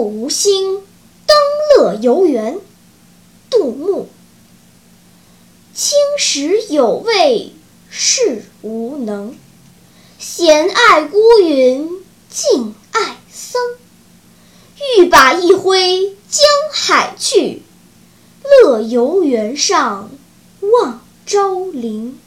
《无心登乐游原》，杜牧。青史有味是无能，闲爱孤云静爱僧。欲把一挥江海去，乐游原上望昭陵。